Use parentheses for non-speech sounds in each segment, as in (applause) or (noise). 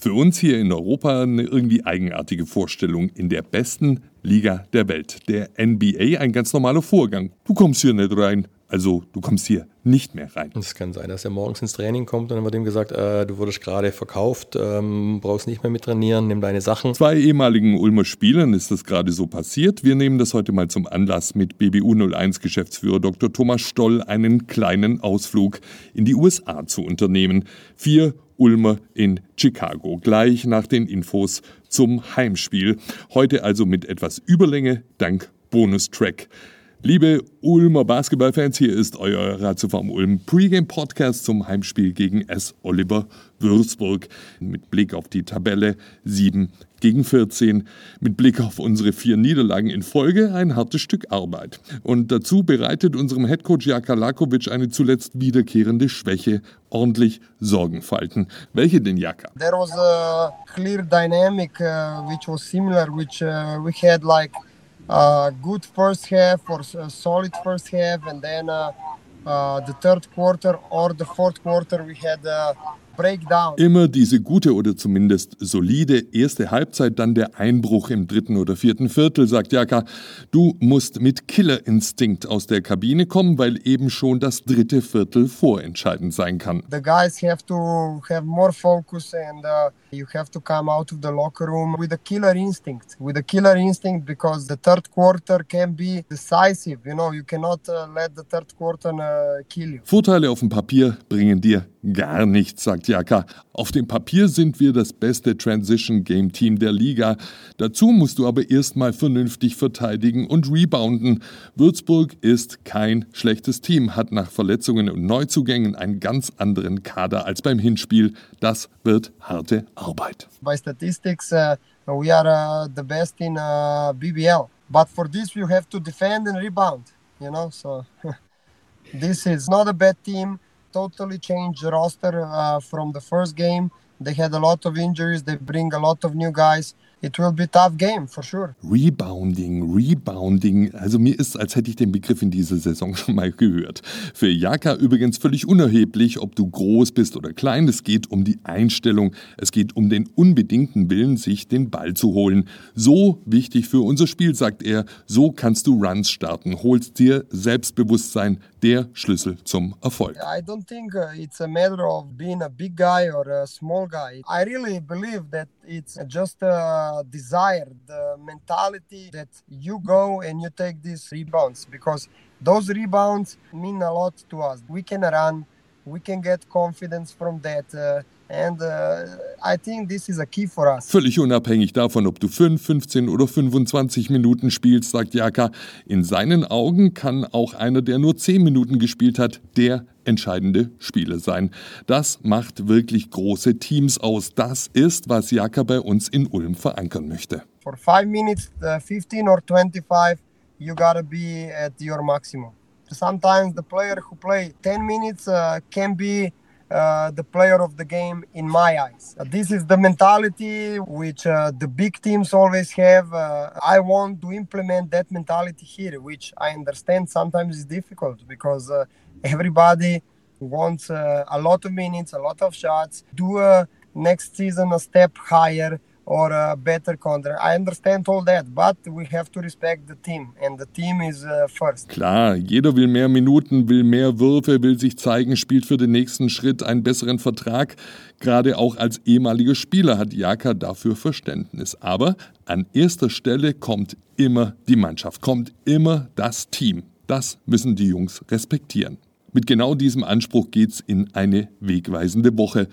Für uns hier in Europa eine irgendwie eigenartige Vorstellung in der besten Liga der Welt, der NBA, ein ganz normaler Vorgang. Du kommst hier nicht rein, also du kommst hier nicht mehr rein. Es kann sein, dass er morgens ins Training kommt und dann wird ihm gesagt, äh, du wurdest gerade verkauft, ähm, brauchst nicht mehr mit trainieren, nimm deine Sachen. Zwei ehemaligen Ulmer Spielern ist das gerade so passiert. Wir nehmen das heute mal zum Anlass mit BBU 01 Geschäftsführer Dr. Thomas Stoll einen kleinen Ausflug in die USA zu unternehmen. Vier Ulmer in Chicago, gleich nach den Infos zum Heimspiel. Heute also mit etwas Überlänge dank Bonustrack. Liebe Ulmer Basketballfans, hier ist euer Ratiofarm Ulm Pregame Podcast zum Heimspiel gegen S. Oliver Würzburg. Mit Blick auf die Tabelle 7 gegen 14. Mit Blick auf unsere vier Niederlagen in Folge ein hartes Stück Arbeit. Und dazu bereitet unserem Headcoach Jaka Lakovic eine zuletzt wiederkehrende Schwäche ordentlich Sorgenfalten. Welche denn, Jaka? There was a clear dynamic uh, which was similar, which uh, we had like uh, good first half or a solid first half, and then uh, uh, the third quarter or the fourth quarter we had a. Immer diese gute oder zumindest solide erste Halbzeit, dann der Einbruch im dritten oder vierten Viertel, sagt Jaka. Du musst mit Killerinstinkt aus der Kabine kommen, weil eben schon das dritte Viertel vorentscheidend sein kann. The guys have to have more focus and uh, you have to come out of the locker room with a killer instinct. With a killer instinct because the third quarter can be decisive. You know, you cannot uh, let the third quarter uh, kill you. Vorteile auf dem Papier bringen dir gar nichts, sagt Jaka. Auf dem Papier sind wir das beste Transition Game Team der Liga. Dazu musst du aber erstmal vernünftig verteidigen und rebounden. Würzburg ist kein schlechtes Team, hat nach Verletzungen und Neuzugängen einen ganz anderen Kader als beim Hinspiel. Das wird harte Arbeit. By statistics, uh, we are uh, the best in uh, BBL. But for this, you have to defend and rebound. You know, so (laughs) this is not a bad team. Totally changed roster uh, from the first game. They had a lot of injuries. They bring a lot of new guys. It will be a tough game, for sure. Rebounding, Rebounding. Also mir ist, als hätte ich den Begriff in dieser Saison (laughs) schon mal gehört. Für Jaka übrigens völlig unerheblich, ob du groß bist oder klein. Es geht um die Einstellung. Es geht um den unbedingten Willen, sich den Ball zu holen. So wichtig für unser Spiel, sagt er. So kannst du Runs starten. Holst dir Selbstbewusstsein, der Schlüssel zum Erfolg. I don't think uh, it's a matter of being a big guy or a small guy. I really believe that it's just a desire, the mentality that you go and you take these rebounds because those rebounds mean a lot to us. We can run, we can get confidence from that. Uh, And uh, I think this is a key for us. Völlig unabhängig davon, ob du 5, 15 oder 25 Minuten spielst, sagt Jaka. In seinen Augen kann auch einer, der nur 10 Minuten gespielt hat, der entscheidende Spieler sein. Das macht wirklich große Teams aus. Das ist, was Jaka bei uns in Ulm verankern möchte. For 5 minutes, uh, 15 or 25, you gotta be at your maximum. Sometimes the player who play 10 minutes uh, can be uh, the player of the game in my eyes. Uh, this is the mentality which uh, the big teams always have. Uh, I want to implement that mentality here, which I understand sometimes is difficult because uh, everybody wants uh, a lot of minutes, a lot of shots, do a next season a step higher or a better contract. I understand all that, but we have to respect the team and the team is uh, first. Klar, jeder will mehr Minuten, will mehr Würfe, will sich zeigen, spielt für den nächsten Schritt einen besseren Vertrag. Gerade auch als ehemaliger Spieler hat Jaka dafür Verständnis. Aber an erster Stelle kommt immer die Mannschaft, kommt immer das Team. Das müssen die Jungs respektieren. Mit genau diesem Anspruch geht's in eine wegweisende Woche.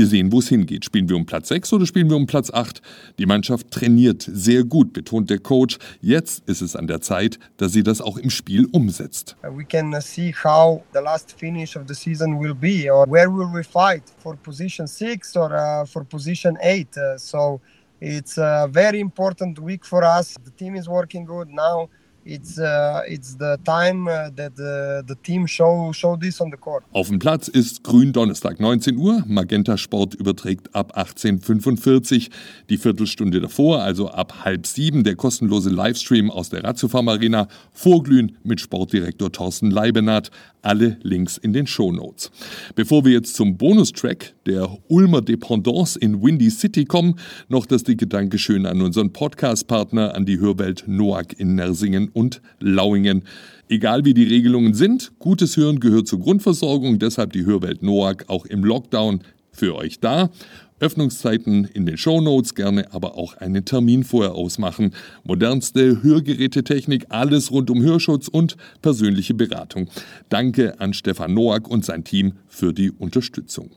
Wir sehen, wo es hingeht. Spielen wir um Platz 6 oder spielen wir um Platz 8? Die Mannschaft trainiert sehr gut, betont der Coach. Jetzt ist es an der Zeit, dass sie das auch im Spiel umsetzt. We can uh, see how the last finish of the season will be or where will we fight for position 6 or uh, for position 8. Uh, so it's a very important week for us. The team is working good now. It's it's the time that the, the team show show this on the court. Auf dem Platz ist Grün Donnerstag 19 Uhr. Magenta Sport überträgt ab 18:45 die Viertelstunde davor, also ab halb sieben der kostenlose Livestream aus der Ratiofarm Arena. Vorglühen mit Sportdirektor Thorsten Leibenhardt. Alle Links in den Shownotes. Bevor wir jetzt zum Bonustrack der Ulmer Dependance in Windy City kommen, noch das dicke Dankeschön an unseren Podcast-Partner, an die Hörwelt Noack in Nersingen und Lauingen. Egal wie die Regelungen sind, gutes Hören gehört zur Grundversorgung, deshalb die Hörwelt Noack auch im Lockdown für euch da. Öffnungszeiten in den Shownotes, gerne aber auch einen Termin vorher ausmachen. Modernste Hörgerätetechnik, alles rund um Hörschutz und persönliche Beratung. Danke an Stefan Noack und sein Team für die Unterstützung.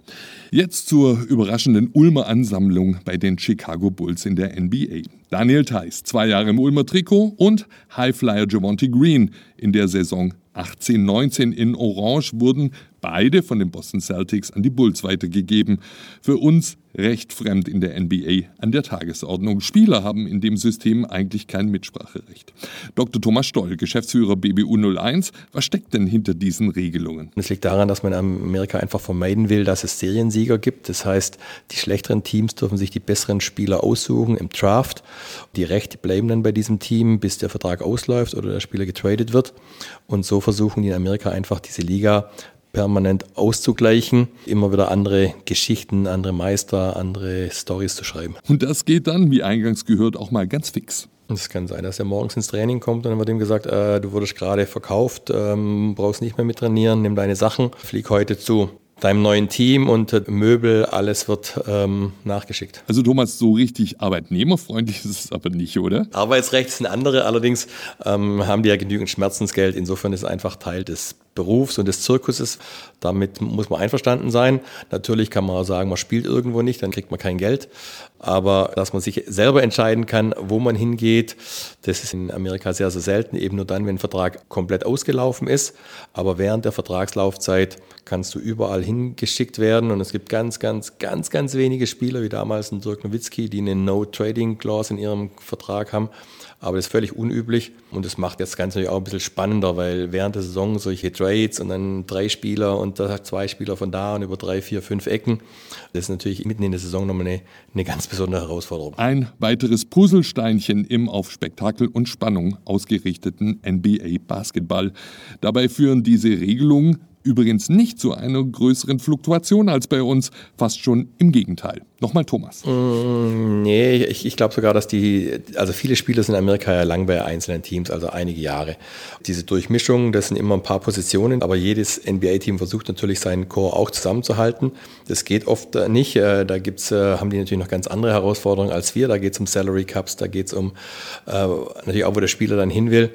Jetzt zur überraschenden Ulmer Ansammlung bei den Chicago Bulls in der NBA. Daniel Theiss, zwei Jahre im Ulmer Trikot und Highflyer Javonte Green in der Saison 18-19 in Orange wurden beide von den Boston Celtics an die Bulls weitergegeben. Für uns recht fremd in der NBA an der Tagesordnung. Spieler haben in dem System eigentlich kein Mitspracherecht. Dr. Thomas Stoll, Geschäftsführer BBU 01, was steckt denn hinter diesen Regelungen? Es liegt daran, dass man in Amerika einfach vermeiden will, dass es Seriensieger gibt. Das heißt, die schlechteren Teams dürfen sich die besseren Spieler aussuchen im Draft. Die Rechte bleiben dann bei diesem Team, bis der Vertrag ausläuft oder der Spieler getradet wird. Und so versuchen die in Amerika einfach diese Liga permanent auszugleichen, immer wieder andere Geschichten, andere Meister, andere Stories zu schreiben. Und das geht dann, wie eingangs gehört, auch mal ganz fix. Es kann sein, dass er morgens ins Training kommt und dann wird ihm gesagt, äh, du wurdest gerade verkauft, ähm, brauchst nicht mehr mit trainieren, nimm deine Sachen, flieg heute zu deinem neuen Team und Möbel, alles wird ähm, nachgeschickt. Also Thomas, so richtig arbeitnehmerfreundlich ist es aber nicht, oder? Arbeitsrecht sind andere, allerdings ähm, haben die ja genügend Schmerzensgeld. Insofern ist es einfach Teil des Berufs und des Zirkuses. Damit muss man einverstanden sein. Natürlich kann man sagen, man spielt irgendwo nicht, dann kriegt man kein Geld. Aber dass man sich selber entscheiden kann, wo man hingeht, das ist in Amerika sehr, sehr selten. Eben nur dann, wenn ein Vertrag komplett ausgelaufen ist. Aber während der Vertragslaufzeit kannst du überall hingeschickt werden. Und es gibt ganz, ganz, ganz, ganz wenige Spieler, wie damals ein Dirk Nowitzki, die eine No-Trading-Clause in ihrem Vertrag haben. Aber das ist völlig unüblich und das macht das Ganze natürlich auch ein bisschen spannender, weil während der Saison solche Trades und dann drei Spieler und zwei Spieler von da und über drei, vier, fünf Ecken, das ist natürlich mitten in der Saison nochmal eine, eine ganz besondere Herausforderung. Ein weiteres Puzzlesteinchen im auf Spektakel und Spannung ausgerichteten NBA-Basketball. Dabei führen diese Regelungen Übrigens nicht zu einer größeren Fluktuation als bei uns, fast schon im Gegenteil. Nochmal Thomas. Mm, nee, ich, ich glaube sogar, dass die, also viele Spieler sind in Amerika ja lang bei einzelnen Teams, also einige Jahre. Diese Durchmischung, das sind immer ein paar Positionen, aber jedes NBA-Team versucht natürlich seinen Core auch zusammenzuhalten. Das geht oft nicht. Äh, da gibt's, äh, haben die natürlich noch ganz andere Herausforderungen als wir. Da geht es um Salary Cups, da geht es um äh, natürlich auch, wo der Spieler dann hin will.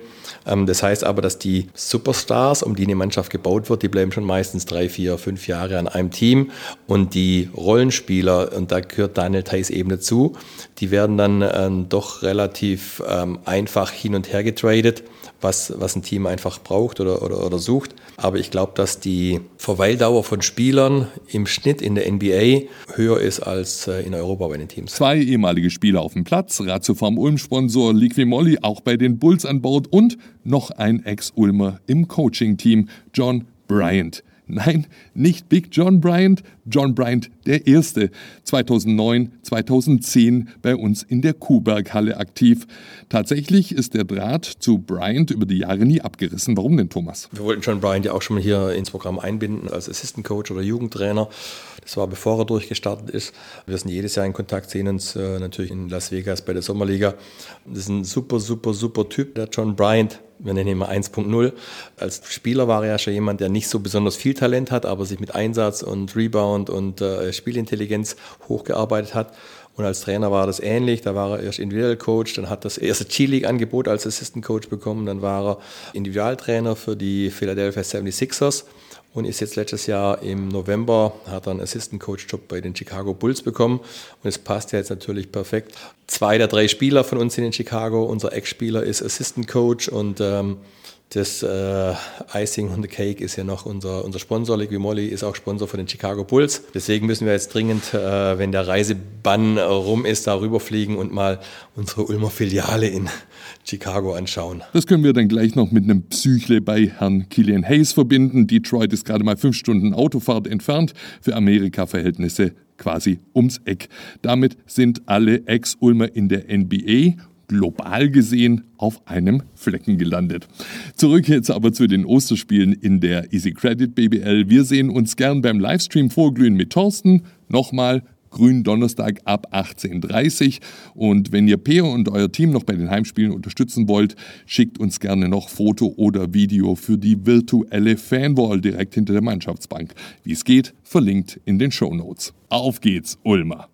Ähm, das heißt aber, dass die Superstars, um die eine Mannschaft gebaut wird, die bleiben schon meistens drei, vier, fünf Jahre an einem Team. Und die Rollenspieler, und da gehört Daniel Theiss eben dazu, die werden dann ähm, doch relativ ähm, einfach hin und her getradet was, was ein Team einfach braucht oder, oder, oder sucht. Aber ich glaube, dass die Verweildauer von Spielern im Schnitt in der NBA höher ist als äh, in Europa bei den Teams. Zwei ehemalige Spieler auf dem Platz, Ratiofarm Ulm-Sponsor Liquimolli auch bei den Bulls an Bord und noch ein Ex-Ulmer im Coaching-Team, John Bryant. Nein, nicht Big John Bryant, John Bryant der Erste, 2009, 2010 bei uns in der Kuhberghalle aktiv. Tatsächlich ist der Draht zu Bryant über die Jahre nie abgerissen. Warum denn, Thomas? Wir wollten John Bryant ja auch schon mal hier ins Programm einbinden als Assistant Coach oder Jugendtrainer. Das war bevor er durchgestartet ist. Wir sind jedes Jahr in Kontakt, sehen uns äh, natürlich in Las Vegas bei der Sommerliga. Das ist ein super, super, super Typ, der John Bryant wir nennen ihn mal 1.0. Als Spieler war er ja schon jemand, der nicht so besonders viel Talent hat, aber sich mit Einsatz und Rebound und äh, Spielintelligenz hochgearbeitet hat. Und als Trainer war das ähnlich. Da war er erst Individual Coach, dann hat das erste G-League-Angebot als Assistant Coach bekommen, dann war er Individualtrainer für die Philadelphia 76ers und ist jetzt letztes Jahr im November, hat er einen Assistant Coach Job bei den Chicago Bulls bekommen und es passt ja jetzt natürlich perfekt. Zwei der drei Spieler von uns sind in Chicago, unser Ex-Spieler ist Assistant Coach und ähm, Das äh, Icing on the Cake ist ja noch unser, unser Sponsor. Liqui Moly ist auch Sponsor von den Chicago Bulls. Deswegen müssen wir jetzt dringend, äh, wenn der Reisebann rum ist, da rüberfliegen und mal unsere Ulmer Filiale in Chicago anschauen. Das können wir dann gleich noch mit einem Psychle bei Herrn Killian Hayes verbinden. Detroit ist gerade mal fünf Stunden Autofahrt entfernt. Für Amerika-Verhältnisse quasi ums Eck. Damit sind alle Ex-Ulmer in der NBA global gesehen auf einem Flecken gelandet. Zurück jetzt aber zu den Osterspielen in der Easy Credit BBL. Wir sehen uns gern beim Livestream vorglühen mit Thorsten. Nochmal Grün Donnerstag ab 18.30 Und wenn ihr Peer und euer Team noch bei den Heimspielen unterstützen wollt, schickt uns gerne noch Foto oder Video für die virtuelle Fanwall direkt hinter der Mannschaftsbank. Wie es geht, verlinkt in den Show Notes. Auf geht's, Ulmer!